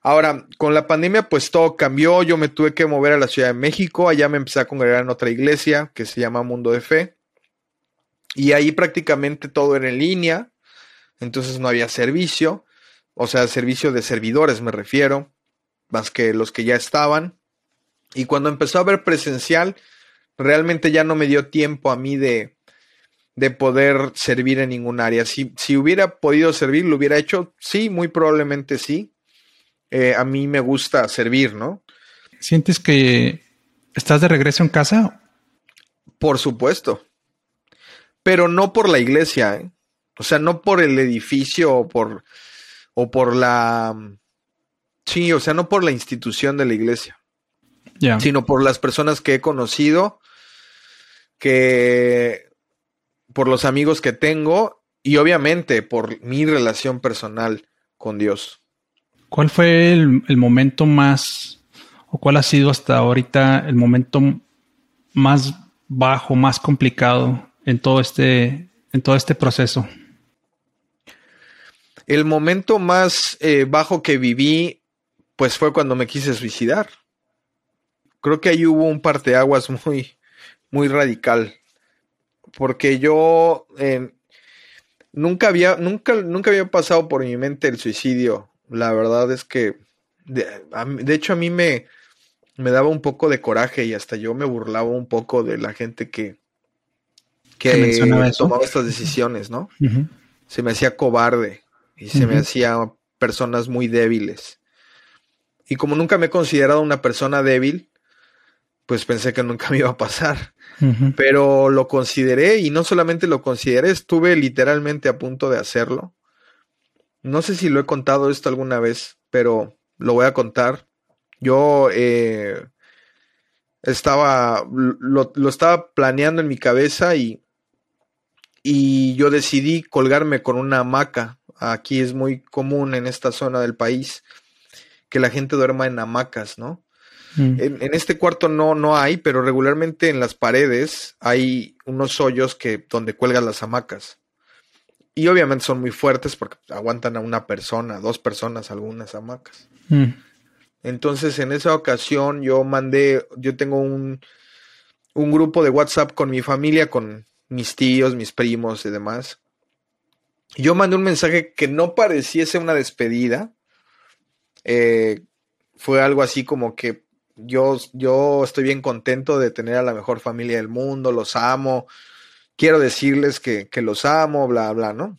Ahora, con la pandemia, pues todo cambió. Yo me tuve que mover a la Ciudad de México. Allá me empecé a congregar en otra iglesia que se llama Mundo de Fe. Y ahí prácticamente todo era en línea. Entonces no había servicio. O sea, servicio de servidores me refiero. Más que los que ya estaban. Y cuando empezó a haber presencial, realmente ya no me dio tiempo a mí de, de poder servir en ningún área. Si, si hubiera podido servir, lo hubiera hecho. Sí, muy probablemente sí eh, a mí me gusta servir, ¿no? ¿Sientes que estás de regreso en casa? Por supuesto. Pero no por la iglesia, ¿eh? O sea, no por el edificio o por, o por la... Sí, o sea, no por la institución de la iglesia. Sino por las personas que he conocido, que por los amigos que tengo y obviamente por mi relación personal con Dios. ¿Cuál fue el, momento más, o cuál ha sido hasta ahorita el momento más bajo, más complicado en todo este, en todo este proceso? El momento más eh, bajo que viví, pues fue cuando me quise suicidar. Creo que ahí hubo un parteaguas muy, muy radical. Porque yo eh, nunca había, nunca, nunca había pasado por mi mente el suicidio la verdad es que, de, hecho, a mí me, me daba un poco de coraje y hasta yo me burlaba un poco de la gente que, que tomaba estas decisiones, ¿no? Se me hacía cobarde y se me hacía personas muy débiles. Y como nunca me he considerado una persona débil, pues pensé que nunca me iba a pasar. Pero lo consideré y no solamente lo consideré, estuve literalmente a punto de hacerlo. No sé si lo he contado esto alguna vez, pero lo voy a contar. Yo eh, estaba, lo, estaba planeando en mi cabeza y, y yo decidí colgarme con una hamaca. Aquí es muy común en esta zona del país que la gente duerma en hamacas, ¿no? Mm. En, en, este cuarto no, no hay, pero regularmente en las paredes hay unos hoyos que, donde cuelgan las hamacas. Y obviamente son muy fuertes porque aguantan a una persona, dos personas, algunas hamacas. Mm. Entonces, en esa ocasión yo mandé, yo tengo un, un grupo de WhatsApp con mi familia, con mis tíos, mis primos y demás. Yo mandé un mensaje que no pareciese una despedida. Eh, fue algo así como que yo, yo estoy bien contento de tener a la mejor familia del mundo, los amo, quiero decirles que, los amo, bla, bla, ¿no?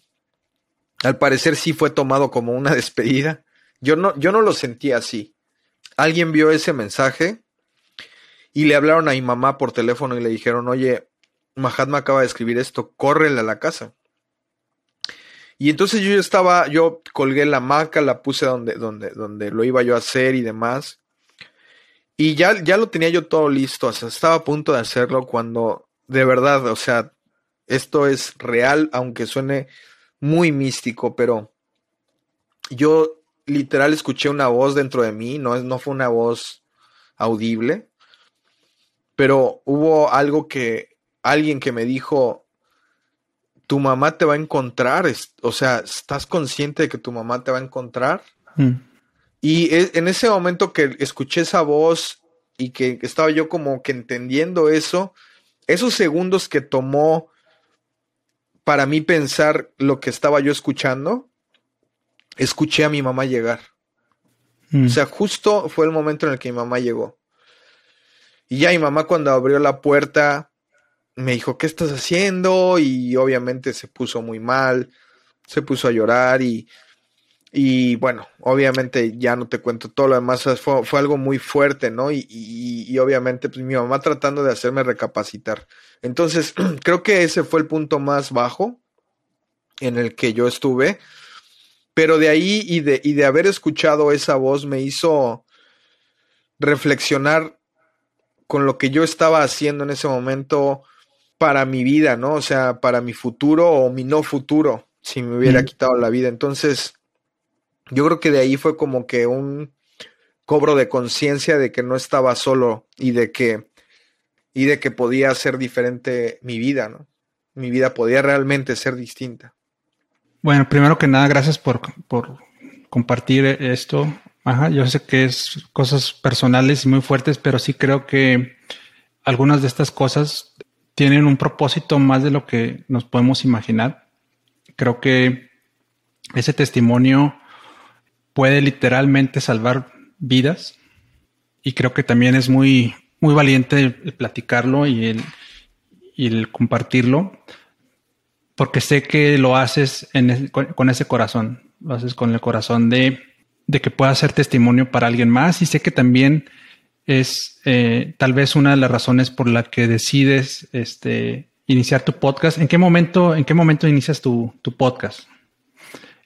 Al parecer sí fue tomado como una <laughs> despedida. Yo no, yo no lo sentí así. Alguien vio ese mensaje y le hablaron a mi mamá por teléfono y le dijeron, oye, Mahatma acaba de escribir esto, córrele a la casa. Y entonces yo estaba, yo colgué la maca, la puse donde, donde, donde lo iba yo a hacer y demás. Y ya, ya lo tenía yo todo listo, o sea, estaba a punto de hacerlo cuando, de verdad, o sea, esto es real, aunque suene muy místico, pero yo literal escuché una voz dentro de mí, no, no fue una voz audible, pero hubo algo que, alguien que me dijo, tu mamá te va a encontrar, o sea, ¿estás consciente de que tu mamá te va a encontrar? Mm. Y e, en ese momento que escuché esa voz y que estaba yo como que entendiendo eso, esos segundos que tomó para mí pensar lo que estaba yo escuchando, escuché a mi mamá llegar. Mm. O sea, justo fue el momento en el que mi mamá llegó. Y ya mi mamá cuando abrió la puerta me dijo, ¿qué estás haciendo? Y obviamente se puso muy mal, se puso a llorar y, y bueno, obviamente ya no te cuento todo lo demás, fue, fue algo muy fuerte, ¿no? Y, y, obviamente pues mi mamá tratando de hacerme recapacitar. Entonces, <clears throat> creo que ese fue el punto más bajo en el que yo estuve. Pero de ahí y de, y de haber escuchado esa voz me hizo reflexionar con lo que yo estaba haciendo en ese momento para mi vida, ¿no? O sea, para mi futuro o mi no futuro, si me hubiera quitado la vida. Entonces, yo creo que de ahí fue como que un cobro de conciencia de que no estaba solo y de que y de que podía ser diferente mi vida, ¿no? Mi vida podía realmente ser distinta. Bueno, primero que nada, gracias por, por compartir esto. Ajá, yo sé que es cosas personales y muy fuertes, pero sí creo que algunas de estas cosas tienen un propósito más de lo que nos podemos imaginar. Creo que ese testimonio puede literalmente salvar vidas y creo que también es muy, muy valiente el, platicarlo y el, y el, compartirlo porque sé que lo haces con ese corazón, lo haces con el corazón de de que pueda ser testimonio para alguien más y sé que también es eh, tal vez una de las razones por la que decides este, iniciar tu podcast. ¿En qué momento, en qué momento inicias tu, podcast?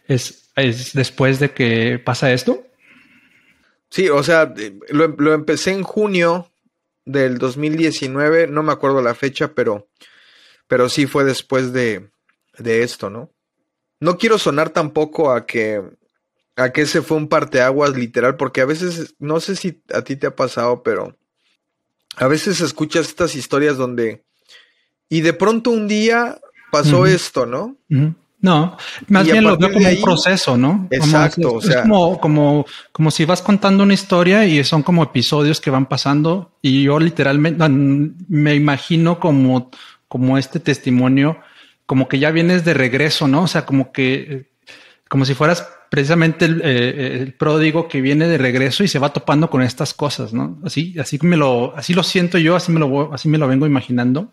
¿Es, ¿Es, después de que pasa esto? Sí, o sea, lo, empecé en junio del 2019, no me acuerdo la fecha, pero, pero sí fue después de, de esto, ¿no? No quiero sonar tampoco a que a que ese fue un parteaguas literal, porque a veces, no sé si a ti te ha pasado, pero a veces escuchas estas historias donde, y de pronto un día pasó esto, ¿no? No, más bien lo veo como un proceso, ¿no? Exacto, como, o sea, como, como, como si vas contando una historia y son como episodios que van pasando y yo literalmente me imagino como, como este testimonio, como que ya vienes de regreso, ¿no? O sea, como que, como si fueras precisamente eh, el, pródigo que viene de regreso y se va topando con estas cosas, ¿no? Así, así me lo, así lo siento yo, así me lo, así me lo vengo imaginando.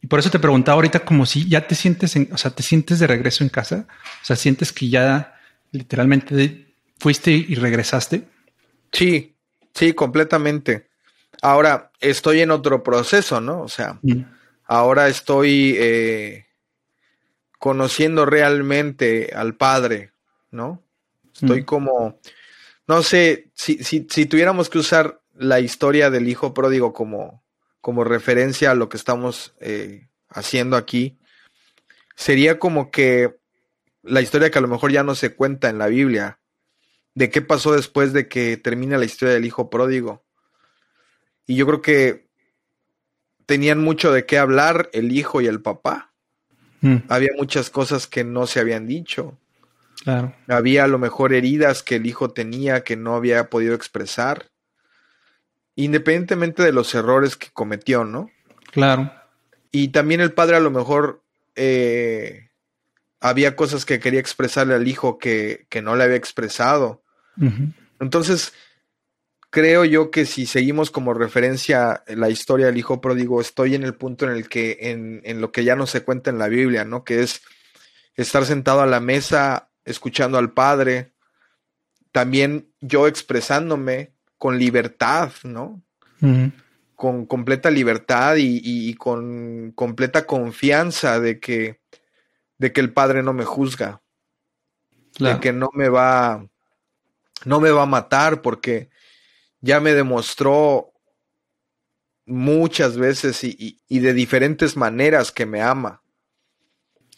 Y por eso te preguntaba ahorita como si ya te sientes, en, o sea, te sientes de regreso en casa, o sea, sientes que ya literalmente fuiste y regresaste. Sí, sí, completamente. Ahora estoy en otro proceso, ¿no? O sea, mm. ahora estoy eh, conociendo realmente al Padre, ¿no? Estoy como, no sé, si, si, si, tuviéramos que usar la historia del hijo pródigo como, como referencia a lo que estamos eh, haciendo aquí, sería como que la historia que a lo mejor ya no se cuenta en la Biblia, de qué pasó después de que termina la historia del hijo pródigo. Y yo creo que tenían mucho de qué hablar el hijo y el papá. Mm. Había muchas cosas que no se habían dicho. Había a lo mejor heridas que el hijo tenía que no había podido expresar, independientemente de los errores que cometió, ¿no? Claro. Y también el padre a lo mejor eh, había cosas que quería expresarle al hijo que, no le había expresado. Entonces, creo yo que si seguimos como referencia la historia del hijo pródigo, estoy en el punto en el que, en, en lo que ya no se cuenta en la Biblia, ¿no? Que es estar sentado a la mesa escuchando al Padre, también yo expresándome con libertad, ¿no? Con completa libertad y, con completa confianza de que, de que el Padre no me juzga, de que no me va, no me va a matar porque ya me demostró muchas veces y, y de diferentes maneras que me ama.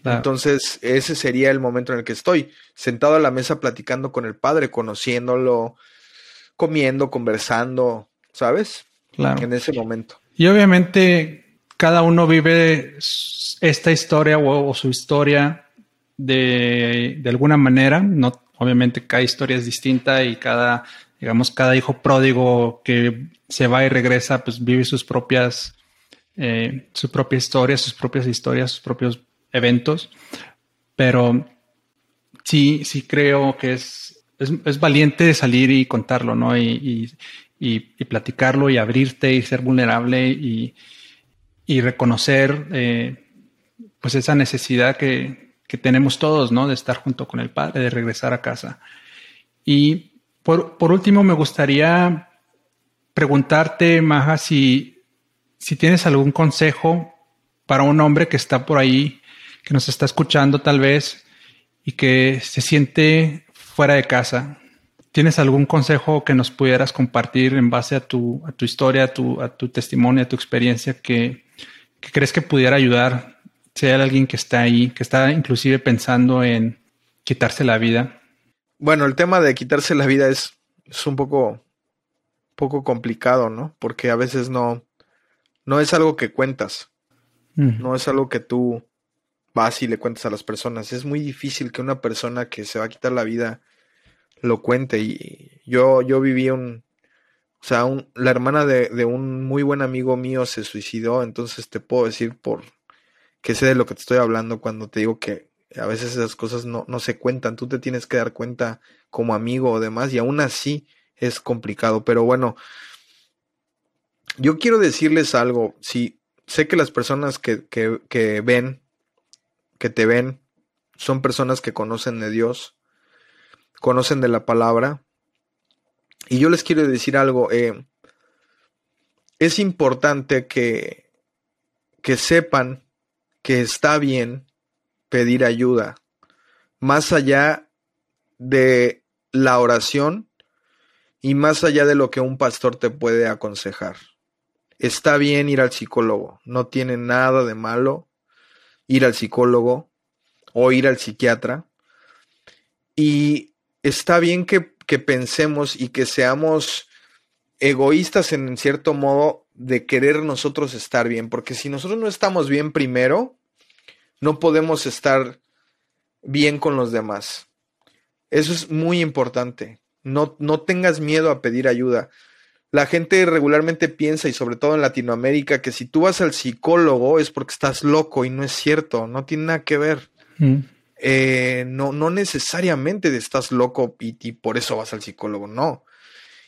Entonces, ese sería el momento en el que estoy, sentado a la mesa platicando con el padre, conociéndolo, comiendo, conversando, ¿sabes? Claro. En ese momento. Y obviamente cada uno vive esta historia o, su historia de, de, alguna manera. No, obviamente cada historia es distinta y cada, digamos, cada hijo pródigo que se va y regresa, pues vive sus propias, eh, su propia historia, sus propias historias, sus propios eventos, pero sí, sí creo que es, es, valiente salir y contarlo, ¿no? Y, platicarlo y abrirte y ser vulnerable y, reconocer eh, pues esa necesidad que, tenemos todos, ¿no? De estar junto con el Padre, de regresar a casa. Y por, por último, me gustaría preguntarte, Maja, si tienes algún consejo para un hombre que está por ahí que nos está escuchando tal vez y que se siente fuera de casa, ¿tienes algún consejo que nos pudieras compartir en base a tu, a tu historia, a tu, a tu testimonio, a tu experiencia que, que crees que pudiera ayudar si hay alguien que está ahí, que está inclusive pensando en quitarse la vida? Bueno, el tema de quitarse la vida es, es un poco, poco complicado, ¿no? Porque a veces no, no es algo que cuentas, Mm. no es algo que tú vas y le cuentas a las personas. Es muy difícil que una persona que se va a quitar la vida lo cuente. Y yo, yo viví un, o sea, un- la hermana de, de un muy buen amigo mío se suicidó, entonces te puedo decir por que sé de lo que te estoy hablando cuando te digo que a veces esas cosas no, no se cuentan, tú te tienes que dar cuenta como amigo o demás, y aún así es complicado. Pero bueno, yo quiero decirles algo, si sé que las personas que, que, que ven, que te ven, son personas que conocen de Dios, conocen de la palabra, y yo les quiero decir algo, eh, es importante que, que sepan que está bien pedir ayuda, más allá de la oración y más allá de lo que un pastor te puede aconsejar. Está bien ir al psicólogo, no tiene nada de malo ir al psicólogo o ir al psiquiatra. Y está bien que, que pensemos y que seamos egoístas en cierto modo de querer nosotros estar bien, porque si nosotros no estamos bien primero, no podemos estar bien con los demás. Eso es muy importante. No, no tengas miedo a pedir ayuda. La gente regularmente piensa, y sobre todo en Latinoamérica, que si tú vas al psicólogo es porque estás loco y no es cierto, no tiene nada que ver. Mm. Eh, no, no necesariamente estás loco y, y por eso vas al psicólogo, no.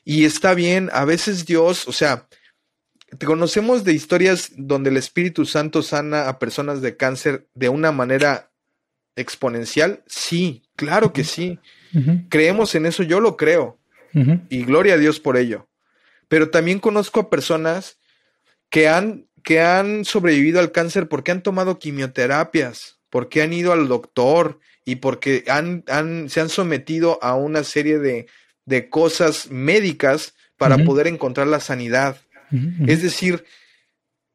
Y está bien, a veces Dios, o sea, te conocemos de historias donde el Espíritu Santo sana a personas de cáncer de una manera exponencial. Sí, claro que sí. Creemos en eso, yo lo creo. Y gloria a Dios por ello. Pero también conozco a personas que han, que han sobrevivido al cáncer porque han tomado quimioterapias, porque han ido al doctor y porque han, han- se han sometido a una serie de, de cosas médicas para poder encontrar la sanidad. Es decir,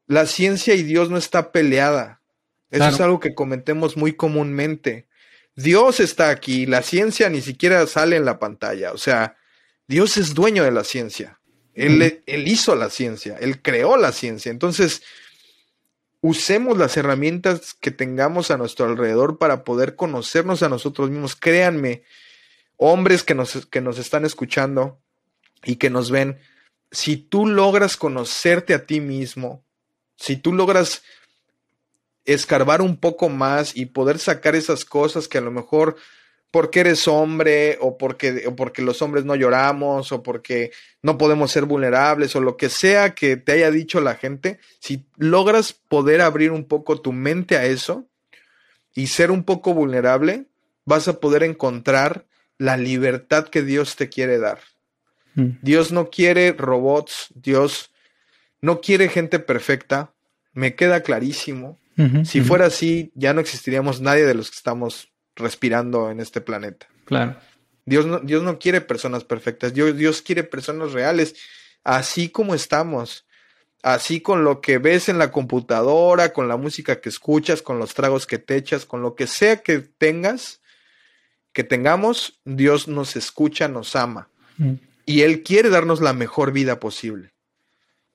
la ciencia y Dios no está peleada. Eso Claro. es algo que comentemos muy comúnmente. Dios está aquí, la ciencia ni siquiera sale en la pantalla. O sea, Dios es dueño de la ciencia. Él, él hizo la ciencia, Él creó la ciencia. Entonces, usemos las herramientas que tengamos a nuestro alrededor para poder conocernos a nosotros mismos. Créanme, hombres que nos, que nos están escuchando y que nos ven, si tú logras conocerte a ti mismo, si tú logras escarbar un poco más y poder sacar esas cosas que a lo mejor porque eres hombre o porque, o porque los hombres no lloramos o porque no podemos ser vulnerables o lo que sea que te haya dicho la gente, si logras poder abrir un poco tu mente a eso y ser un poco vulnerable, vas a poder encontrar la libertad que Dios te quiere dar. Mm. Dios no quiere robots, Dios no quiere gente perfecta, me queda clarísimo. Si fuera así, ya no existiríamos nadie de los que estamos respirando en este planeta. Claro. Dios no, Dios no quiere personas perfectas, Dios, Dios quiere personas reales, así como estamos, así con lo que ves en la computadora, con la música que escuchas, con los tragos que te echas, con lo que sea que tengas, que tengamos, Dios nos escucha, nos ama Mm. y Él quiere darnos la mejor vida posible.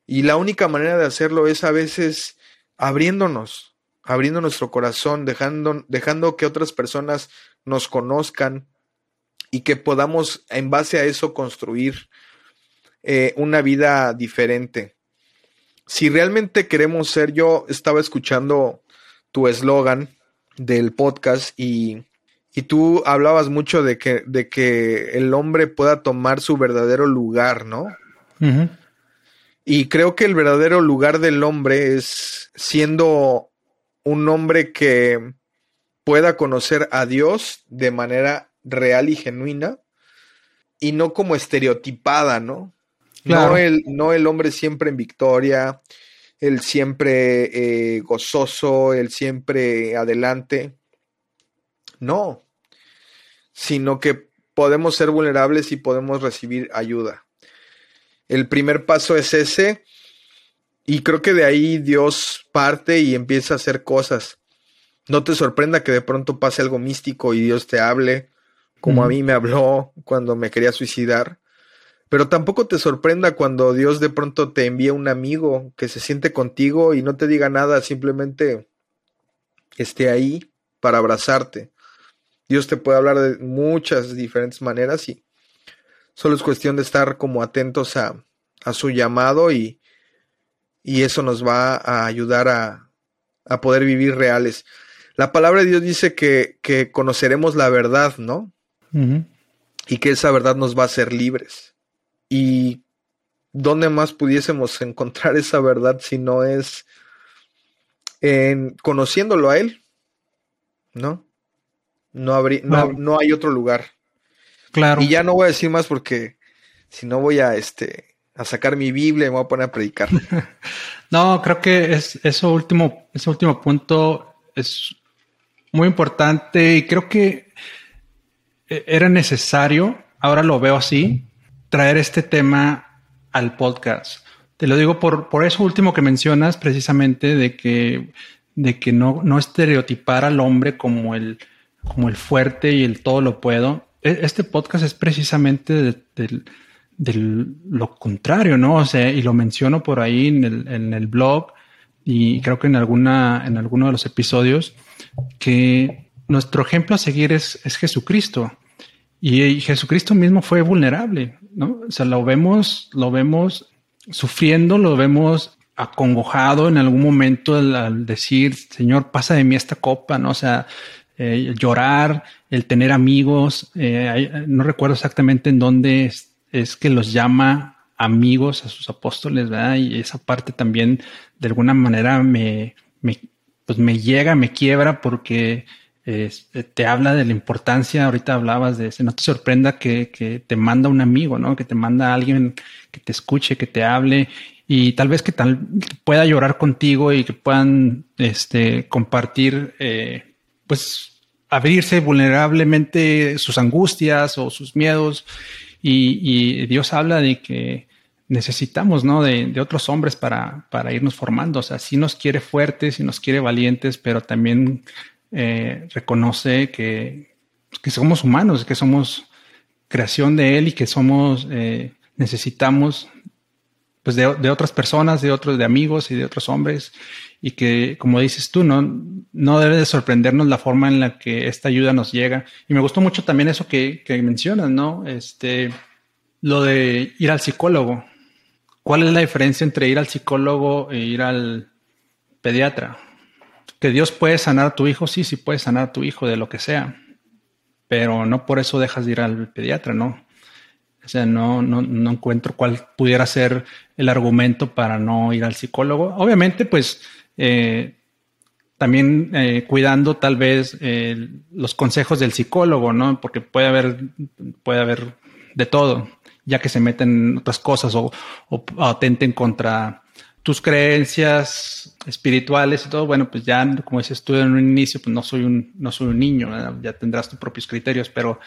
Y la única manera de hacerlo es a veces abriéndonos, abriendo nuestro corazón, dejando, dejando que otras personas nos conozcan y que podamos en base a eso construir eh, una vida diferente. Si realmente queremos ser, yo estaba escuchando tu eslogan del podcast y, y tú hablabas mucho de que, de que el hombre pueda tomar su verdadero lugar, ¿no? Y creo que el verdadero lugar del hombre es siendo un hombre que pueda conocer a Dios de manera real y genuina y no como estereotipada, ¿no? Claro. No, el, no el hombre siempre en victoria, el siempre eh, gozoso, el siempre adelante. No, sino que podemos ser vulnerables y podemos recibir ayuda. El primer paso es ese y creo que de ahí Dios parte y empieza a hacer cosas. No te sorprenda que de pronto pase algo místico y Dios te hable, como a mí me habló cuando me quería suicidar. Pero tampoco te sorprenda cuando Dios de pronto te envía un amigo que se siente contigo y no te diga nada, simplemente esté ahí para abrazarte. Dios te puede hablar de muchas diferentes maneras y solo es cuestión de estar como atentos a, a su llamado y, y, eso nos va a ayudar a, a, poder vivir reales. La palabra de Dios dice que, que conoceremos la verdad, ¿no? Y que esa verdad nos va a hacer libres. Y ¿dónde más pudiésemos encontrar esa verdad si no es en conociéndolo a Él? ¿No? No, habría, no, hay otro lugar. Claro. Y ya no voy a decir más porque si no voy a este a sacar mi Biblia y me voy a poner a predicar. <laughs> no, creo que es eso último, ese último punto es muy importante y creo que e, era necesario, ahora lo veo así, traer este tema al podcast. Te lo digo por, por eso último que mencionas, precisamente de que, de que no, no estereotipar al hombre como el, como el fuerte y el todo lo puedo. E, este podcast es precisamente de, lo contrario, ¿no? O sea, y lo menciono por ahí en el, en el blog y creo que en alguna, en alguno de los episodios, que nuestro ejemplo a seguir es, es Jesucristo. Y, Jesucristo mismo fue vulnerable, ¿no? O sea, lo vemos, lo vemos sufriendo, lo vemos acongojado en algún momento al, decir, Señor, pasa de mí esta copa, ¿no? O sea, eh, llorar, el tener amigos. Eh, no recuerdo exactamente en dónde es, que los llama amigos a sus apóstoles, ¿verdad? Y esa parte también de alguna manera me, me, pues me llega, me quiebra porque te habla de la importancia, ahorita hablabas de, no te sorprenda que, que, te manda un amigo, ¿no? Que te manda alguien que te escuche, que te hable y tal vez que tal pueda llorar contigo y que puedan este, compartir, eh, pues abrirse vulnerablemente sus angustias o sus miedos. Y, Dios habla de que necesitamos, ¿no? De, otros hombres para, para, irnos formando. O sea, sí nos quiere fuertes, y nos quiere valientes, pero también eh, reconoce que, que, somos humanos, que somos creación de Él y que somos, eh, necesitamos pues de, de, otras personas, de otros, de amigos y de otros hombres y que, como dices tú, no, no debe de sorprendernos la forma en la que esta ayuda nos llega. Y me gustó mucho también eso que, que mencionas, ¿no? Este, lo de ir al psicólogo. ¿Cuál es la diferencia entre ir al psicólogo e ir al pediatra? Que Dios puede sanar a tu hijo, sí, sí puede sanar a tu hijo de lo que sea, pero no por eso dejas de ir al pediatra, ¿no? O sea, no, no, no encuentro cuál pudiera ser el argumento para no ir al psicólogo. Obviamente, pues eh, también eh, cuidando tal vez eh, los consejos del psicólogo, ¿no? Porque puede haber, puede haber de todo, ya que se meten en otras cosas o, atenten contra tus creencias espirituales y todo, bueno, pues ya, como dices tú en un inicio, pues no soy un, no soy un niño, ya tendrás tus propios criterios, pero,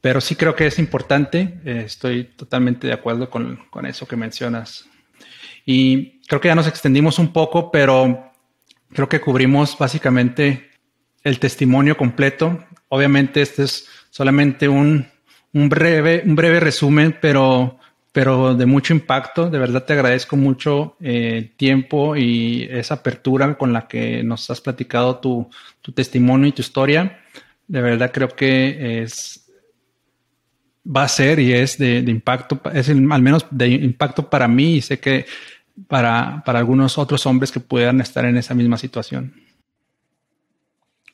pero sí creo que es importante, estoy totalmente de acuerdo con, con eso que mencionas. Y creo que ya nos extendimos un poco, pero creo que cubrimos básicamente el testimonio completo. Obviamente este es solamente un, breve, un breve resumen, pero, pero de mucho impacto. De verdad te agradezco mucho eh, el tiempo y esa apertura con la que nos has platicado tu, testimonio y tu historia. De verdad creo que es va a ser y es de, impacto, es al menos de impacto para mí y sé que para, algunos otros hombres que puedan estar en esa misma situación.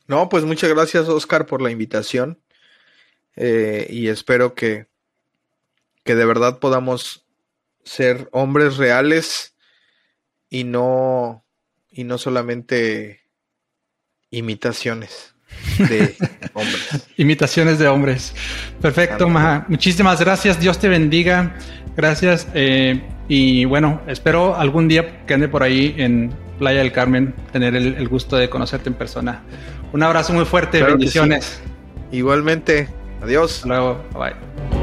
No, pues muchas gracias Oscar por la invitación eh, y espero que, que de verdad podamos ser hombres reales y no, y no solamente imitaciones de <laughs> hombres. Imitaciones de hombres. Perfecto, Maja. Muchísimas gracias. Dios te bendiga. Gracias. Eh, y bueno, espero algún día que ande por ahí en Playa del Carmen tener el, gusto de conocerte en persona. Un abrazo muy fuerte, bendiciones. Igualmente, Adiós. Hasta luego. Bye.